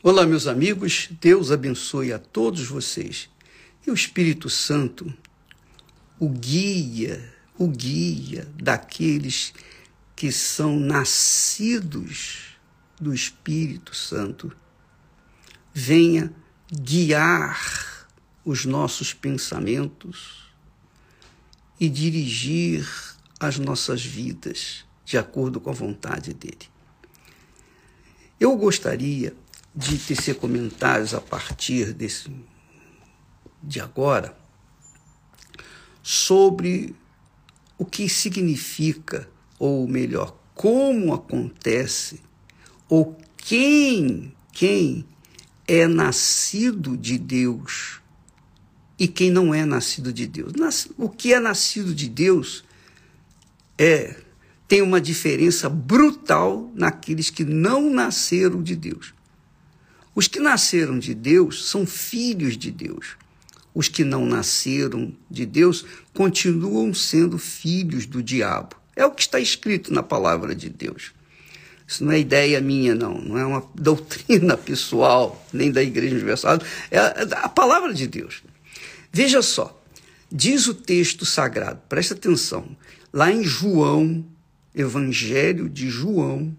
Olá, meus amigos, Deus abençoe a todos vocês. E o Espírito Santo, o guia, o guia daqueles que são nascidos do Espírito Santo, venha guiar os nossos pensamentos e dirigir as nossas vidas de acordo com a vontade dele. Eu gostaria de tecer comentários a partir desse de agora sobre o que significa, ou melhor, como acontece, ou quem, quem é nascido de Deus e quem não é nascido de Deus. O que é nascido de Deus é tem uma diferença brutal naqueles que não nasceram de Deus. Os que nasceram de Deus são filhos de Deus. Os que não nasceram de Deus continuam sendo filhos do diabo. É o que está escrito na palavra de Deus. Isso não é ideia minha, não. Não é uma doutrina pessoal, nem da Igreja Universal. É a palavra de Deus. Veja só. Diz o texto sagrado, presta atenção. Lá em João, Evangelho de João,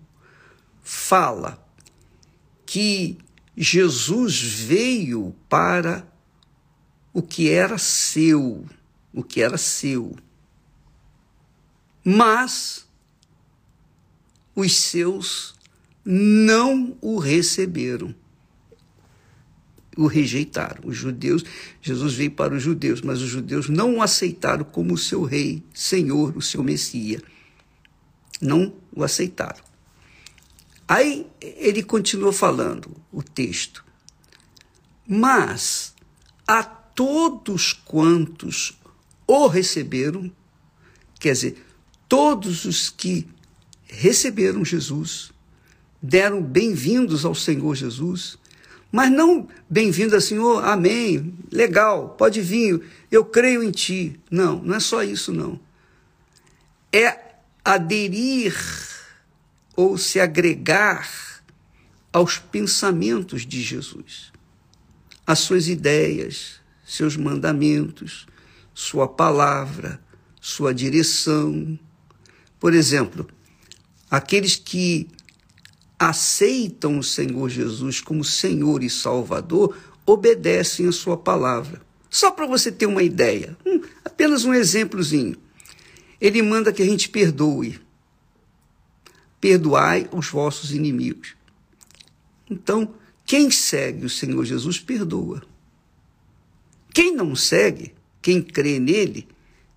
fala que Jesus veio para o que era seu, o que era seu. Mas os seus não o receberam. O rejeitaram. Os judeus, Jesus veio para os judeus, mas os judeus não o aceitaram como o seu rei, Senhor, o seu Messias. Não o aceitaram. Aí ele continua falando o texto. Mas a todos quantos o receberam, quer dizer, todos os que receberam Jesus, deram bem-vindos ao Senhor Jesus, mas não bem-vindo assim, oh, amém, legal, pode vir, eu creio em ti. Não, não é só isso, não. É aderir ou se agregar aos pensamentos de Jesus, às suas ideias, seus mandamentos, sua palavra, sua direção. Por exemplo, aqueles que aceitam o Senhor Jesus como Senhor e Salvador obedecem a sua palavra. Só para você ter uma ideia, um, apenas um exemplozinho. Ele manda que a gente perdoe perdoai os vossos inimigos. Então, quem segue o Senhor Jesus, perdoa. Quem não segue, quem crê nele,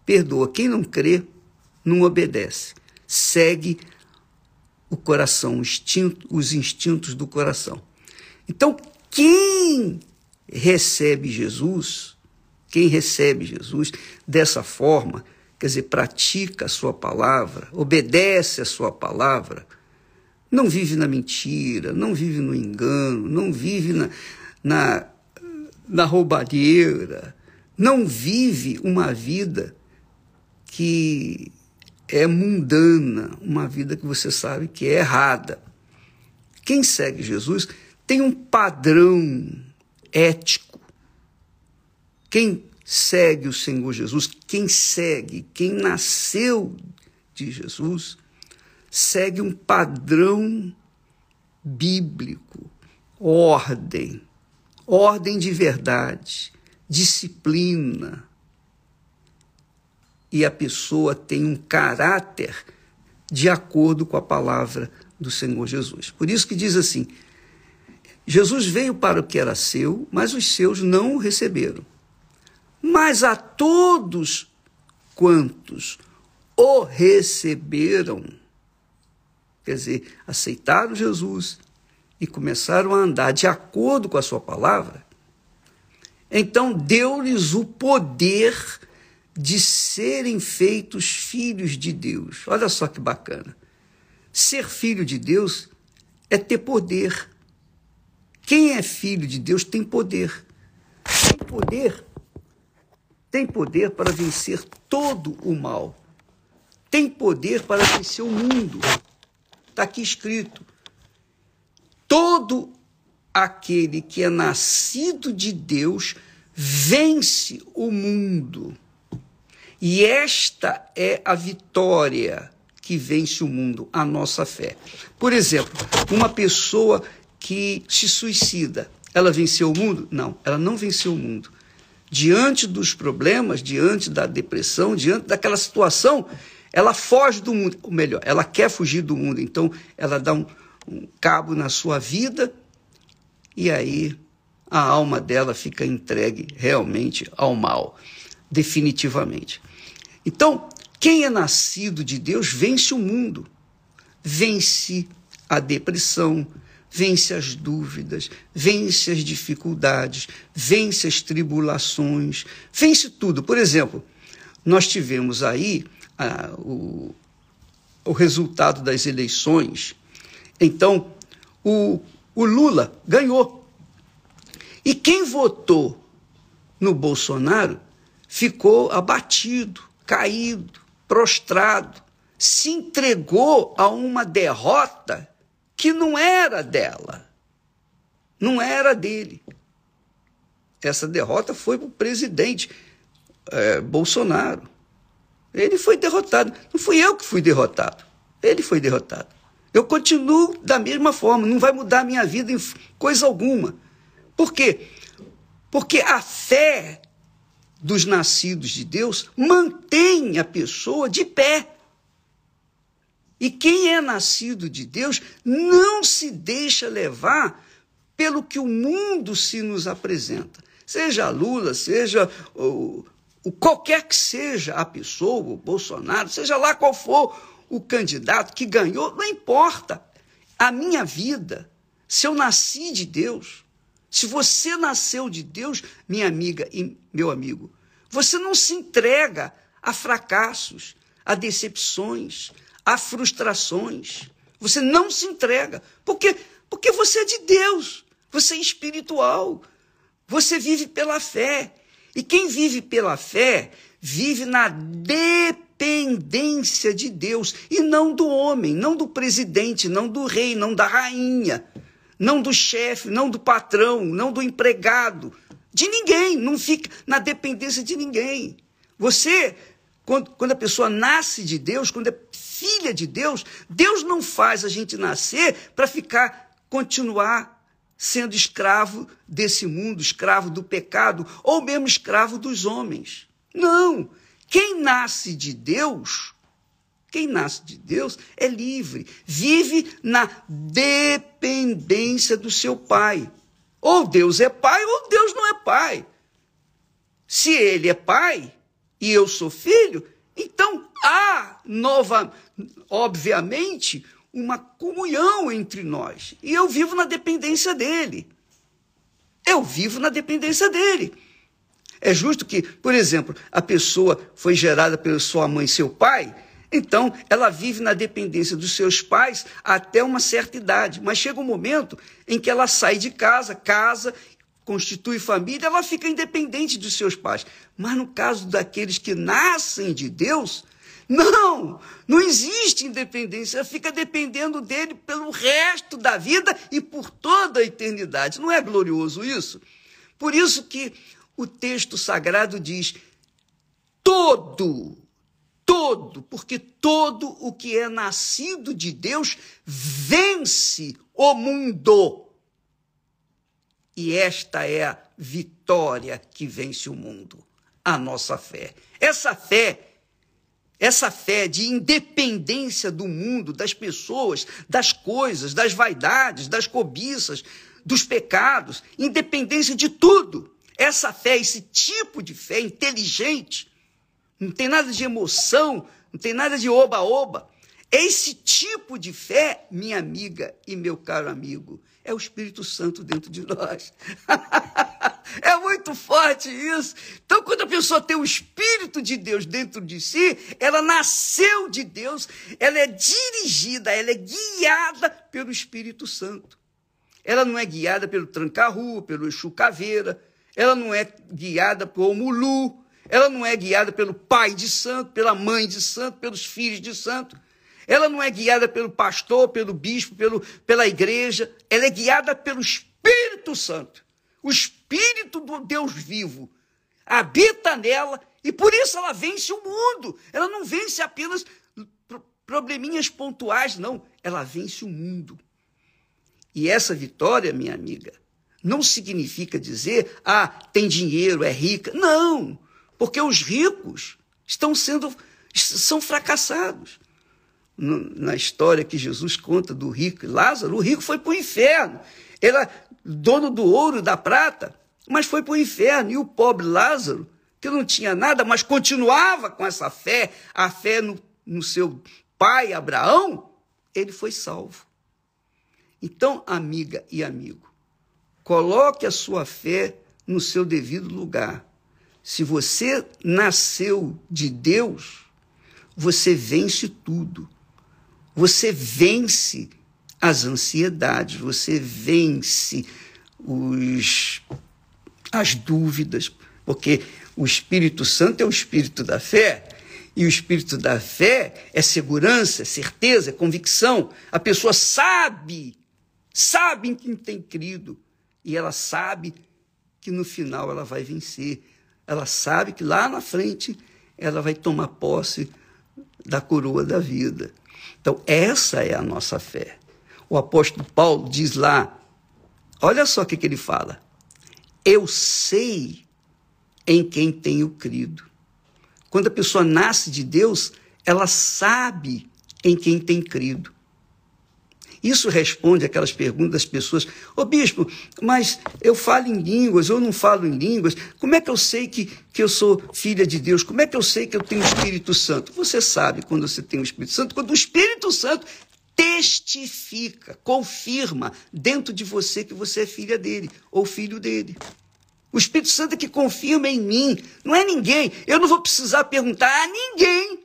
perdoa. Quem não crê, não obedece. Segue o coração, os instintos do coração. Então, quem recebe Jesus, quem recebe Jesus dessa forma, quer dizer, pratica a sua palavra, obedece a sua palavra, não vive na mentira, não vive no engano, não vive na, na, na roubalheira, não vive uma vida que é mundana, uma vida que você sabe que é errada. Quem segue Jesus tem um padrão ético. Quem segue o Senhor Jesus, quem segue, quem nasceu de Jesus, segue um padrão bíblico, ordem, ordem de verdade, disciplina. E a pessoa tem um caráter de acordo com a palavra do Senhor Jesus. Por isso que diz assim: Jesus veio para o que era seu, mas os seus não o receberam. Mas a todos quantos o receberam, quer dizer, aceitaram Jesus e começaram a andar de acordo com a sua palavra, então deu-lhes o poder de serem feitos filhos de Deus. Olha só que bacana. Ser filho de Deus é ter poder. Quem é filho de Deus tem poder. Tem poder tem poder para vencer todo o mal. Tem poder para vencer o mundo. Está aqui escrito. Todo aquele que é nascido de Deus vence o mundo. E esta é a vitória que vence o mundo, a nossa fé. Por exemplo, uma pessoa que se suicida, ela venceu o mundo? Não, ela não venceu o mundo. Diante dos problemas, diante da depressão, diante daquela situação, ela foge do mundo. Ou melhor, ela quer fugir do mundo. Então, ela dá um, um cabo na sua vida e aí a alma dela fica entregue realmente ao mal, definitivamente. Então, quem é nascido de Deus vence o mundo, vence a depressão, vence as dúvidas, vence as dificuldades, vence as tribulações, vence tudo. Por exemplo, nós tivemos aí ah, o, o resultado das eleições. Então, o, o Lula ganhou. E quem votou no Bolsonaro ficou abatido, caído, prostrado, se entregou a uma derrota que não era dela, não era dele. Essa derrota foi para o presidente é, Bolsonaro. Ele foi derrotado. Não fui eu que fui derrotado. Ele foi derrotado. Eu continuo da mesma forma, não vai mudar a minha vida em coisa alguma. Por quê? Porque a fé dos nascidos de Deus mantém a pessoa de pé. E quem é nascido de Deus não se deixa levar pelo que o mundo se nos apresenta. Seja Lula, seja o, o qualquer que seja a pessoa, o Bolsonaro, seja lá qual for o candidato que ganhou, não importa. A minha vida, se eu nasci de Deus, se você nasceu de Deus, minha amiga e meu amigo, você não se entrega a fracassos, a decepções, a frustrações. Você não se entrega. Por quê? Porque você é de Deus. Você é espiritual. Você vive pela fé. E quem vive pela fé, vive na dependência de Deus e não do homem, não do presidente, não do rei, não da rainha não do chefe, não do patrão, não do empregado, de ninguém, não fica na dependência de ninguém. Você, quando, quando a pessoa nasce de Deus, quando é filha de Deus, Deus não faz a gente nascer para ficar, continuar sendo escravo desse mundo, escravo do pecado, ou mesmo escravo dos homens. Não! Quem nasce de Deus quem nasce de Deus é livre, vive na dependência do seu pai. Ou Deus é pai, ou Deus não é pai. Se ele é pai e eu sou filho, então há nova, obviamente, uma comunhão entre nós. E eu vivo na dependência dele. Eu vivo na dependência dele. É justo que, por exemplo, a pessoa foi gerada pela sua mãe e seu pai, então, ela vive na dependência dos seus pais até uma certa idade, mas chega um momento em que ela sai de casa, casa, constitui família, ela fica independente dos seus pais. Mas no caso daqueles que nascem de Deus, não, não existe independência, ela fica dependendo dele pelo resto da vida e por toda a eternidade. Não é glorioso isso? Por isso que o texto sagrado diz: todo todo, porque todo o que é nascido de Deus vence o mundo. E esta é a vitória que vence o mundo, a nossa fé. Essa fé, essa fé de independência do mundo, das pessoas, das coisas, das vaidades, das cobiças, dos pecados, independência de tudo. Essa fé, esse tipo de fé inteligente, não tem nada de emoção, não tem nada de oba-oba. Esse tipo de fé, minha amiga e meu caro amigo, é o Espírito Santo dentro de nós. é muito forte isso. Então, quando a pessoa tem o Espírito de Deus dentro de si, ela nasceu de Deus, ela é dirigida, ela é guiada pelo Espírito Santo. Ela não é guiada pelo tranca-rua, pelo Exu Caveira, ela não é guiada por Mulu, ela não é guiada pelo pai de santo, pela mãe de santo, pelos filhos de santo. Ela não é guiada pelo pastor, pelo bispo, pelo, pela igreja. Ela é guiada pelo Espírito Santo, o Espírito do Deus vivo, habita nela e por isso ela vence o mundo. Ela não vence apenas probleminhas pontuais, não. Ela vence o mundo. E essa vitória, minha amiga, não significa dizer, ah, tem dinheiro, é rica. Não, porque os ricos estão sendo, são fracassados. Na história que Jesus conta do rico e Lázaro, o rico foi para o inferno. Ele era dono do ouro e da prata, mas foi para o inferno. E o pobre Lázaro, que não tinha nada, mas continuava com essa fé, a fé no, no seu pai Abraão, ele foi salvo. Então, amiga e amigo, coloque a sua fé no seu devido lugar. Se você nasceu de Deus, você vence tudo. Você vence as ansiedades, você vence os, as dúvidas, porque o Espírito Santo é o Espírito da fé. E o espírito da fé é segurança, certeza, convicção. A pessoa sabe, sabe em quem tem crido. E ela sabe que no final ela vai vencer. Ela sabe que lá na frente ela vai tomar posse da coroa da vida. Então, essa é a nossa fé. O apóstolo Paulo diz lá: olha só o que, que ele fala. Eu sei em quem tenho crido. Quando a pessoa nasce de Deus, ela sabe em quem tem crido. Isso responde aquelas perguntas das pessoas: Ô bispo, mas eu falo em línguas, eu não falo em línguas, como é que eu sei que, que eu sou filha de Deus? Como é que eu sei que eu tenho o Espírito Santo? Você sabe quando você tem o Espírito Santo, quando o Espírito Santo testifica, confirma dentro de você que você é filha dele ou filho dele. O Espírito Santo é que confirma em mim, não é ninguém. Eu não vou precisar perguntar a ninguém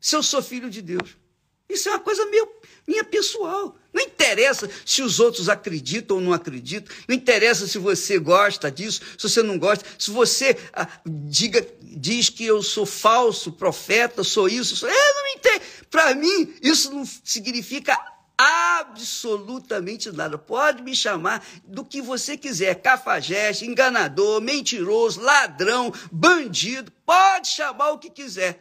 se eu sou filho de Deus. Isso é uma coisa meio, minha pessoal. Não interessa se os outros acreditam ou não acreditam, não interessa se você gosta disso, se você não gosta, se você ah, diga, diz que eu sou falso, profeta, sou isso, sou... É, não entendo. Para mim, isso não significa absolutamente nada. Pode me chamar do que você quiser, cafajeste, enganador, mentiroso, ladrão, bandido, pode chamar o que quiser.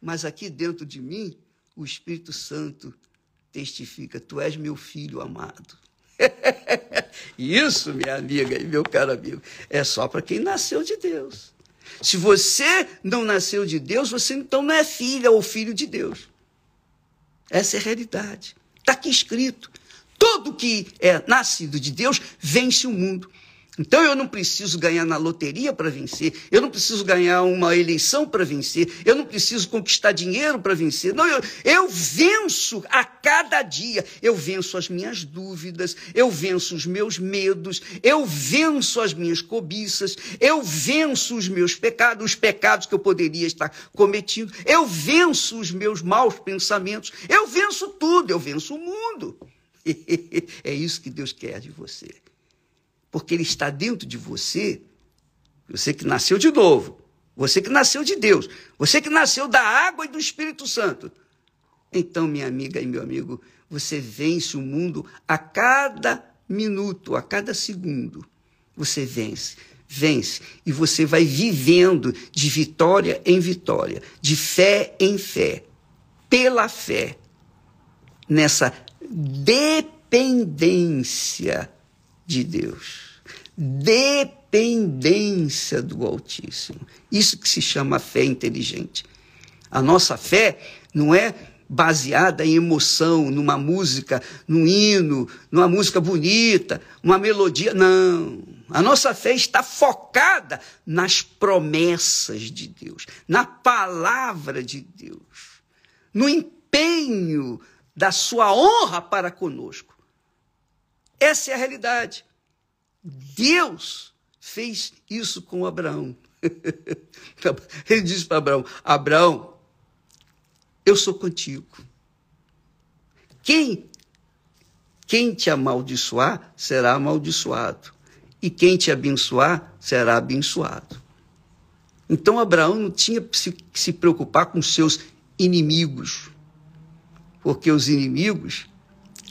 Mas aqui dentro de mim, o Espírito Santo testifica: Tu és meu filho amado. Isso, minha amiga e meu caro amigo, é só para quem nasceu de Deus. Se você não nasceu de Deus, você então não é filha ou filho de Deus. Essa é a realidade. Está aqui escrito. Todo que é nascido de Deus vence o mundo. Então eu não preciso ganhar na loteria para vencer, eu não preciso ganhar uma eleição para vencer, eu não preciso conquistar dinheiro para vencer. Não, eu, eu venço a cada dia. Eu venço as minhas dúvidas, eu venço os meus medos, eu venço as minhas cobiças, eu venço os meus pecados, os pecados que eu poderia estar cometendo, eu venço os meus maus pensamentos, eu venço tudo, eu venço o mundo. é isso que Deus quer de você porque ele está dentro de você, você que nasceu de novo, você que nasceu de Deus, você que nasceu da água e do Espírito Santo. Então, minha amiga e meu amigo, você vence o mundo a cada minuto, a cada segundo. Você vence, vence. E você vai vivendo de vitória em vitória, de fé em fé, pela fé, nessa dependência de Deus. Dependência do Altíssimo. Isso que se chama fé inteligente. A nossa fé não é baseada em emoção, numa música, num hino, numa música bonita, uma melodia. Não. A nossa fé está focada nas promessas de Deus, na palavra de Deus, no empenho da sua honra para conosco. Essa é a realidade. Deus fez isso com Abraão. Ele disse para Abraão: Abraão, eu sou contigo. Quem, quem te amaldiçoar será amaldiçoado, e quem te abençoar será abençoado. Então Abraão não tinha que se, preocupar com seus inimigos, porque os inimigos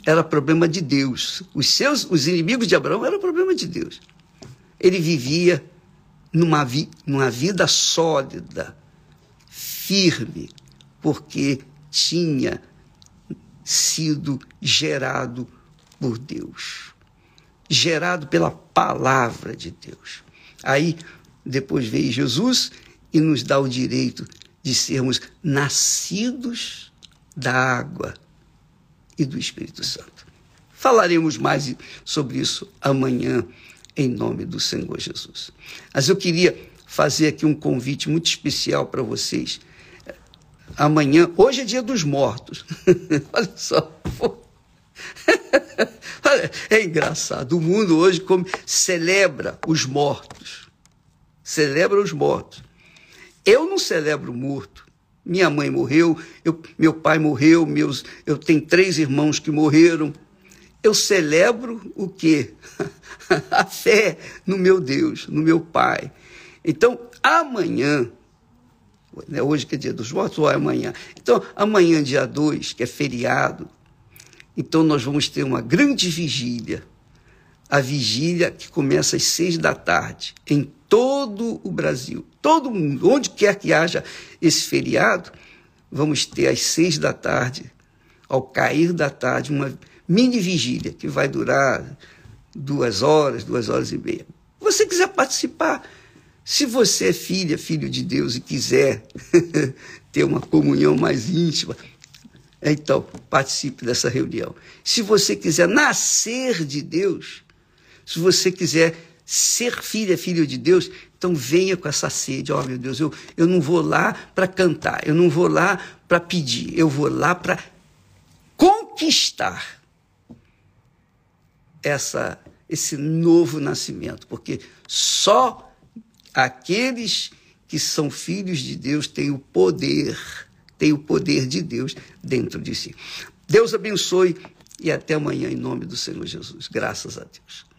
era problema de Deus. Os seus, os inimigos de Abraão era problema de Deus. Ele vivia numa, vi, numa vida sólida, firme, porque tinha sido gerado por Deus, gerado pela palavra de Deus. Aí depois veio Jesus e nos dá o direito de sermos nascidos da água e do Espírito Santo. Falaremos mais sobre isso amanhã, em nome do Senhor Jesus. Mas eu queria fazer aqui um convite muito especial para vocês. Amanhã, hoje é dia dos mortos. Olha só. é engraçado. O mundo hoje celebra os mortos. Celebra os mortos. Eu não celebro morto. Minha mãe morreu, eu, meu pai morreu, meus, eu tenho três irmãos que morreram. Eu celebro o quê? A fé no meu Deus, no meu Pai. Então, amanhã, né, hoje que é dia dos mortos, ou é amanhã? Então, amanhã, dia 2, que é feriado, então nós vamos ter uma grande vigília. A vigília que começa às seis da tarde, em todo o Brasil. Todo mundo, onde quer que haja esse feriado, vamos ter às seis da tarde, ao cair da tarde, uma mini vigília que vai durar duas horas, duas horas e meia. Você quiser participar, se você é filha, filho de Deus e quiser ter uma comunhão mais íntima, então participe dessa reunião. Se você quiser nascer de Deus, se você quiser ser filha, filho de Deus, então venha com essa sede. Ó, oh, meu Deus, eu, eu não vou lá para cantar, eu não vou lá para pedir, eu vou lá para conquistar essa, esse novo nascimento, porque só aqueles que são filhos de Deus têm o poder, têm o poder de Deus dentro de si. Deus abençoe e até amanhã em nome do Senhor Jesus. Graças a Deus.